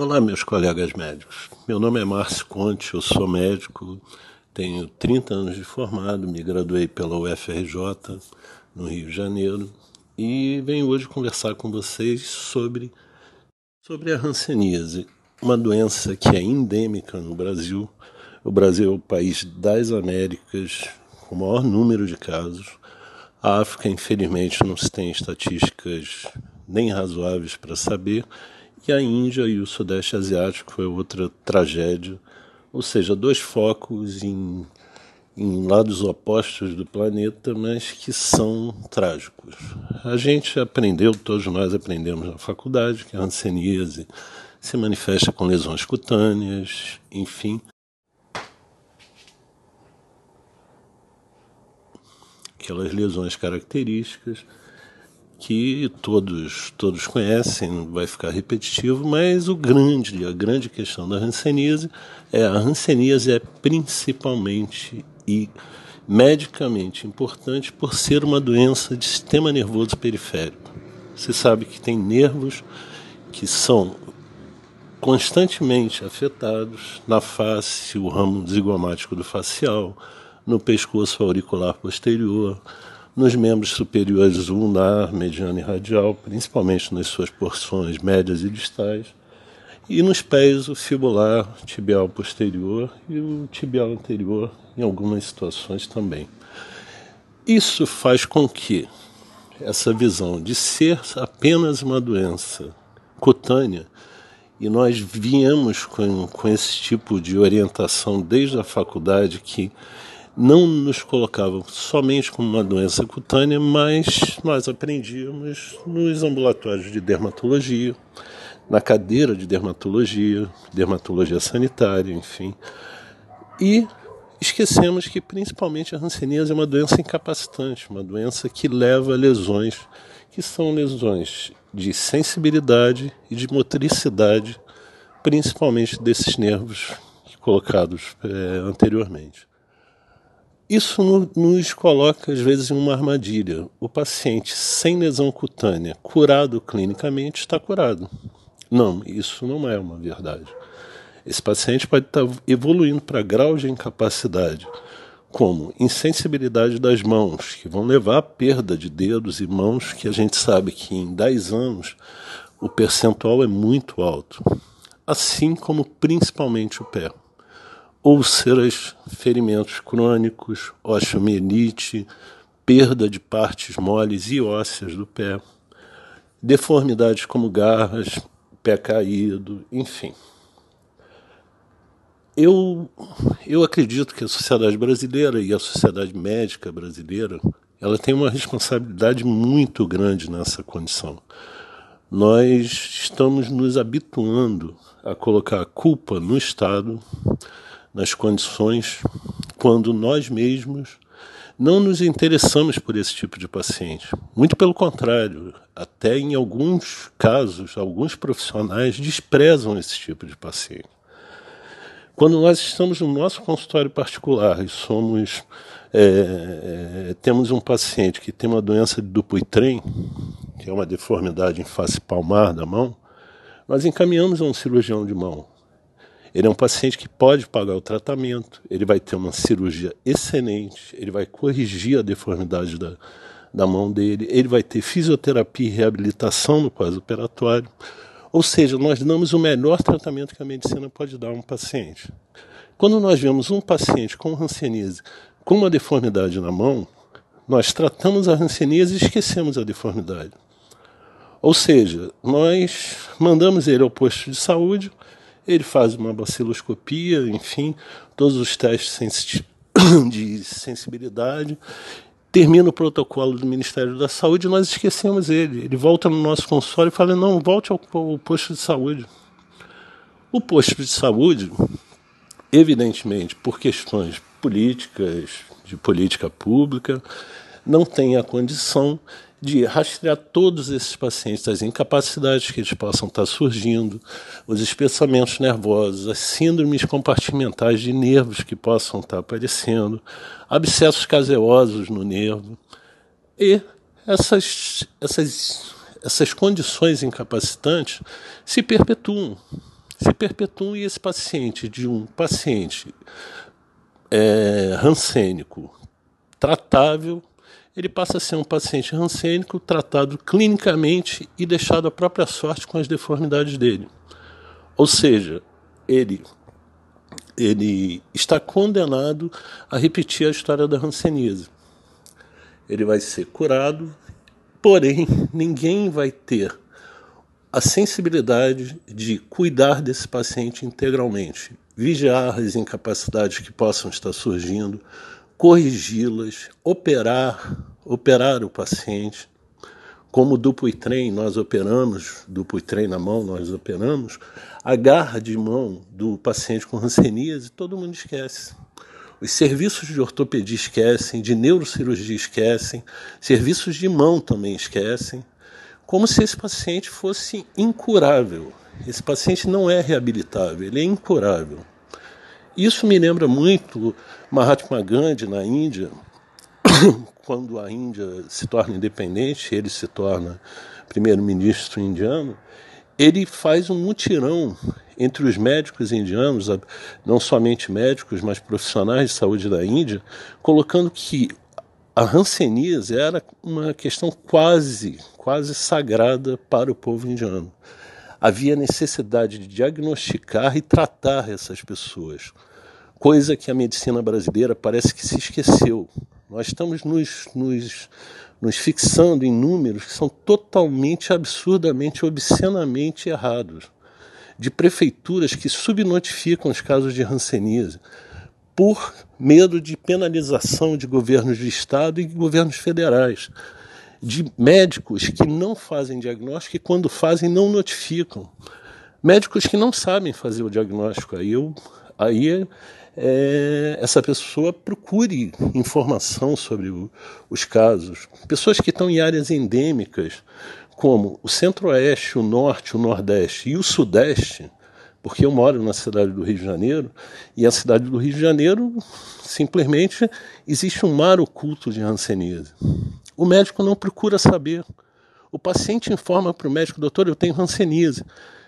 Olá, meus colegas médicos. Meu nome é Márcio Conte, eu sou médico, tenho 30 anos de formado, me graduei pela UFRJ no Rio de Janeiro e venho hoje conversar com vocês sobre, sobre a hanseníase, uma doença que é endêmica no Brasil. O Brasil é o país das Américas com o maior número de casos. A África, infelizmente, não se tem estatísticas nem razoáveis para saber e a Índia e o Sudeste Asiático foi outra tragédia, ou seja, dois focos em, em lados opostos do planeta, mas que são trágicos. A gente aprendeu, todos nós aprendemos na faculdade, que a hanseníase se manifesta com lesões cutâneas, enfim. Aquelas lesões características que todos todos conhecem, não vai ficar repetitivo, mas o grande, a grande questão da hanseníase é a hanseníase é principalmente e medicamente importante por ser uma doença de sistema nervoso periférico. Você sabe que tem nervos que são constantemente afetados na face, o ramo zigomático do facial, no pescoço auricular posterior, nos membros superiores ulnar, mediano e radial, principalmente nas suas porções médias e distais, e nos pés o fibular, tibial posterior e o tibial anterior, em algumas situações também. Isso faz com que essa visão de ser apenas uma doença cutânea, e nós viemos com, com esse tipo de orientação desde a faculdade que não nos colocavam somente como uma doença cutânea, mas nós aprendíamos nos ambulatórios de dermatologia, na cadeira de dermatologia, dermatologia sanitária, enfim. E esquecemos que principalmente a hanseníase é uma doença incapacitante, uma doença que leva a lesões que são lesões de sensibilidade e de motricidade, principalmente desses nervos colocados é, anteriormente. Isso nos coloca, às vezes, em uma armadilha. O paciente sem lesão cutânea, curado clinicamente, está curado. Não, isso não é uma verdade. Esse paciente pode estar evoluindo para grau de incapacidade, como insensibilidade das mãos, que vão levar à perda de dedos e mãos, que a gente sabe que em 10 anos o percentual é muito alto, assim como principalmente o pé úlceras, ferimentos crônicos, osteomielite, perda de partes moles e ósseas do pé, deformidades como garras, pé caído, enfim. Eu, eu acredito que a sociedade brasileira e a sociedade médica brasileira ela tem uma responsabilidade muito grande nessa condição. Nós estamos nos habituando a colocar a culpa no Estado, nas condições quando nós mesmos não nos interessamos por esse tipo de paciente. Muito pelo contrário, até em alguns casos, alguns profissionais desprezam esse tipo de paciente. Quando nós estamos no nosso consultório particular e somos é, é, temos um paciente que tem uma doença de Dupuytren, que é uma deformidade em face palmar da mão, nós encaminhamos a um cirurgião de mão. Ele é um paciente que pode pagar o tratamento, ele vai ter uma cirurgia excelente, ele vai corrigir a deformidade da, da mão dele, ele vai ter fisioterapia e reabilitação no pós-operatório. Ou seja, nós damos o melhor tratamento que a medicina pode dar a um paciente. Quando nós vemos um paciente com hanseníase com uma deformidade na mão, nós tratamos a hanseníase e esquecemos a deformidade. Ou seja, nós mandamos ele ao posto de saúde, ele faz uma baciloscopia, enfim, todos os testes de sensibilidade. Termina o protocolo do Ministério da Saúde e nós esquecemos ele. Ele volta no nosso consultório e fala: não, volte ao, posto de saúde. O posto de saúde, evidentemente, por questões políticas, de política pública, não tem a condição de rastrear todos esses pacientes, as incapacidades que eles possam estar surgindo, os espessamentos nervosos, as síndromes compartimentais de nervos que possam estar aparecendo, abscessos caseosos no nervo. E essas, essas, essas condições incapacitantes se perpetuam. se perpetuam e esse paciente, de um paciente é, rancênico tratável, ele passa a ser um paciente rancênico tratado clinicamente e deixado à própria sorte com as deformidades dele. Ou seja, ele ele está condenado a repetir a história da hanseníase. Ele vai ser curado, porém ninguém vai ter a sensibilidade de cuidar desse paciente integralmente, vigiar as incapacidades que possam estar surgindo, corrigi-las, operar, operar o paciente. Como o Dupuytren nós operamos, Dupuytren na mão nós operamos, a garra de mão do paciente com hanseníase todo mundo esquece. Os serviços de ortopedia esquecem, de neurocirurgia esquecem, serviços de mão também esquecem, como se esse paciente fosse incurável. Esse paciente não é reabilitável, ele é incurável. Isso me lembra muito Mahatma Gandhi na Índia, quando a Índia se torna independente, ele se torna primeiro-ministro indiano, ele faz um mutirão entre os médicos indianos, não somente médicos, mas profissionais de saúde da Índia, colocando que a hanseníase era uma questão quase, quase sagrada para o povo indiano. Havia necessidade de diagnosticar e tratar essas pessoas, coisa que a medicina brasileira parece que se esqueceu. Nós estamos nos, nos nos fixando em números que são totalmente, absurdamente, obscenamente errados, de prefeituras que subnotificam os casos de ranceníase por medo de penalização de governos de estado e governos federais, de médicos que não fazem diagnóstico e quando fazem não notificam, médicos que não sabem fazer o diagnóstico. Aí eu aí é, essa pessoa procure informação sobre o, os casos. Pessoas que estão em áreas endêmicas, como o centro-oeste, o norte, o nordeste e o sudeste, porque eu moro na cidade do Rio de Janeiro, e a cidade do Rio de Janeiro simplesmente existe um mar oculto de hanseníase. O médico não procura saber. O paciente informa para o médico, doutor, eu tenho hanseníase.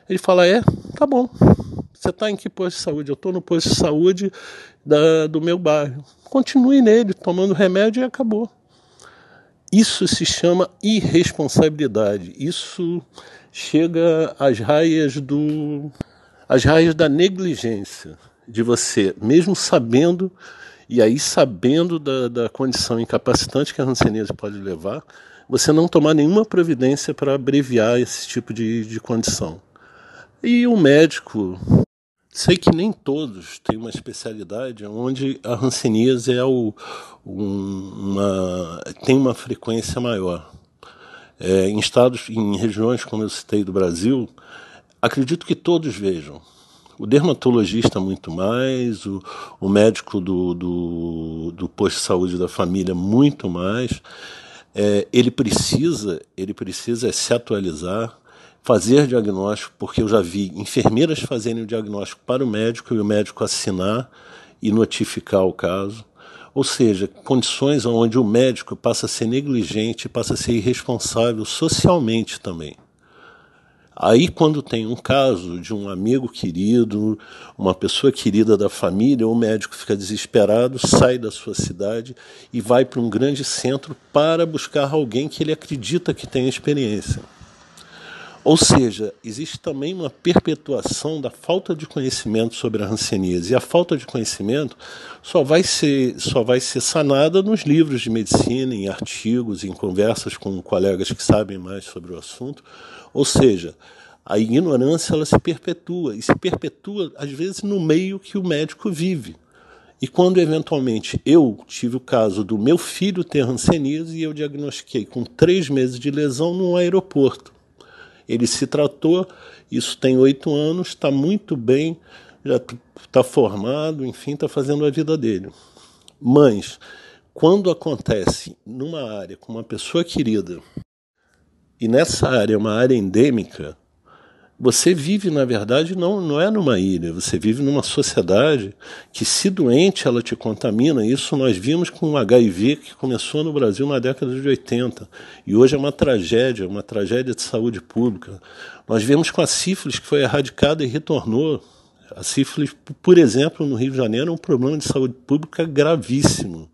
Ele fala, é, tá bom, você está em que posto de saúde? Eu estou no posto de saúde da, do meu bairro. Continue nele, tomando remédio e acabou. Isso se chama irresponsabilidade. Isso chega às raias do às raias da negligência de você, mesmo sabendo e aí sabendo da, da condição incapacitante que a hanseníase pode levar, você não tomar nenhuma providência para abreviar esse tipo de, de condição. E o médico Sei que nem todos têm uma especialidade onde a hanseníase é o, um, uma, tem uma frequência maior. É, em estados, em regiões como eu citei do Brasil, acredito que todos vejam. O dermatologista muito mais, o, o médico do, do, do posto de saúde da família muito mais. É, ele precisa, ele precisa se atualizar, fazer diagnóstico, porque eu já vi enfermeiras fazerem o diagnóstico para o médico e o médico assinar e notificar o caso. Ou seja, condições onde o médico passa a ser negligente, passa a ser irresponsável socialmente também. Aí, quando tem um caso de um amigo querido, uma pessoa querida da família, o médico fica desesperado, sai da sua cidade e vai para um grande centro para buscar alguém que ele acredita que tem experiência. Ou seja, existe também uma perpetuação da falta de conhecimento sobre a hanseníase. E a falta de conhecimento só vai ser, só vai ser sanada nos livros de medicina, em artigos, em conversas com colegas que sabem mais sobre o assunto. Ou seja, a ignorância ela se perpetua, e se perpetua, às vezes, no meio que o médico vive. E quando eventualmente eu tive o caso do meu filho ter hanseníase e eu diagnostiquei com três meses de lesão no aeroporto. Ele se tratou, isso tem oito anos, está muito bem, já está formado, enfim, está fazendo a vida dele. Mas, quando acontece numa área com uma pessoa querida, e nessa área é uma área endêmica, Você vive, na verdade, não, não é numa ilha, você vive numa sociedade que, se doente, ela te contamina. Isso nós vimos com o HIV que começou no Brasil na década de 80 e hoje é uma tragédia, uma tragédia de saúde pública. Nós vimos com a sífilis que foi erradicada e retornou. A sífilis, por exemplo, no Rio de Janeiro, é um problema de saúde pública gravíssimo.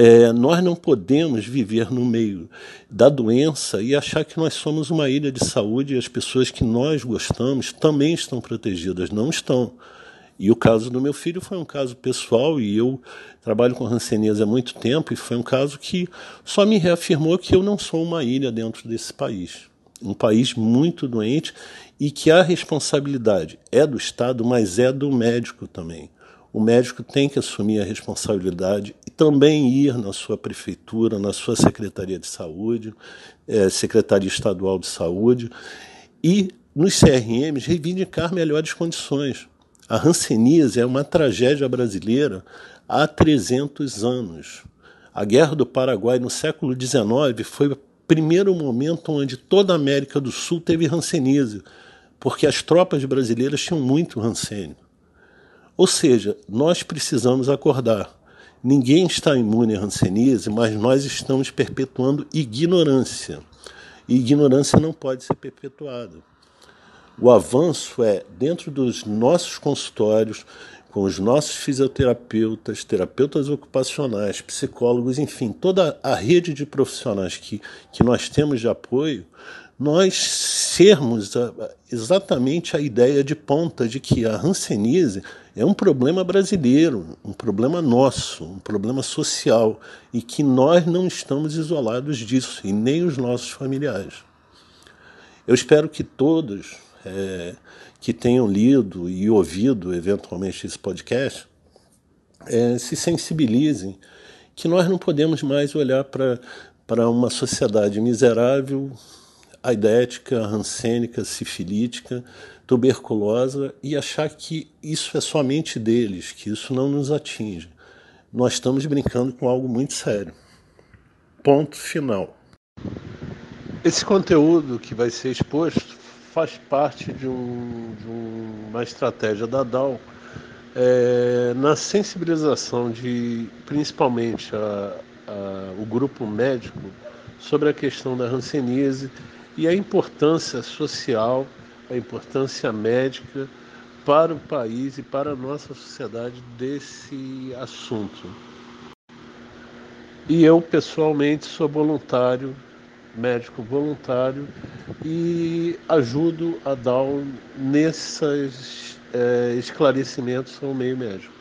É, nós não podemos viver no meio da doença e achar que nós somos uma ilha de saúde e as pessoas que nós gostamos também estão protegidas. Não estão. E o caso do meu filho foi um caso pessoal e eu trabalho com Hanseníase há muito tempo e foi um caso que só me reafirmou que eu não sou uma ilha dentro desse país. Um país muito doente e que a responsabilidade é do Estado, mas é do médico também o médico tem que assumir a responsabilidade e também ir na sua prefeitura, na sua secretaria de saúde, é, secretaria estadual de saúde e nos CRMs reivindicar melhores condições. A hanseníase é uma tragédia brasileira há 300 anos. A Guerra do Paraguai no século XIX foi o primeiro momento onde toda a América do Sul teve hanseníase, porque as tropas brasileiras tinham muito rancênico. Ou seja, nós precisamos acordar. Ninguém está imune à hanseníase, mas nós estamos perpetuando ignorância. E ignorância não pode ser perpetuada. O avanço é dentro dos nossos consultórios, com os nossos fisioterapeutas, terapeutas ocupacionais, psicólogos, enfim, toda a rede de profissionais que, que nós temos de apoio, nós sermos exatamente a ideia de ponta de que a hanseníase é um problema brasileiro, um problema nosso, um problema social e que nós não estamos isolados disso e nem os nossos familiares. Eu espero que todos é, que tenham lido e ouvido eventualmente esse podcast é, se sensibilizem que nós não podemos mais olhar para uma sociedade miserável aidética, rancênica, sifilítica, tuberculosa e achar que isso é somente deles, que isso não nos atinge. Nós estamos brincando com algo muito sério. Ponto final. Esse conteúdo que vai ser exposto faz parte de, um, de uma estratégia da DAO é, na sensibilização de principalmente a, a, o grupo médico sobre a questão da hanseníase e a importância social, a importância médica para o país e para a nossa sociedade desse assunto. E eu, pessoalmente, sou voluntário, médico voluntário, e ajudo a dar nesses é, esclarecimentos ao meio médico.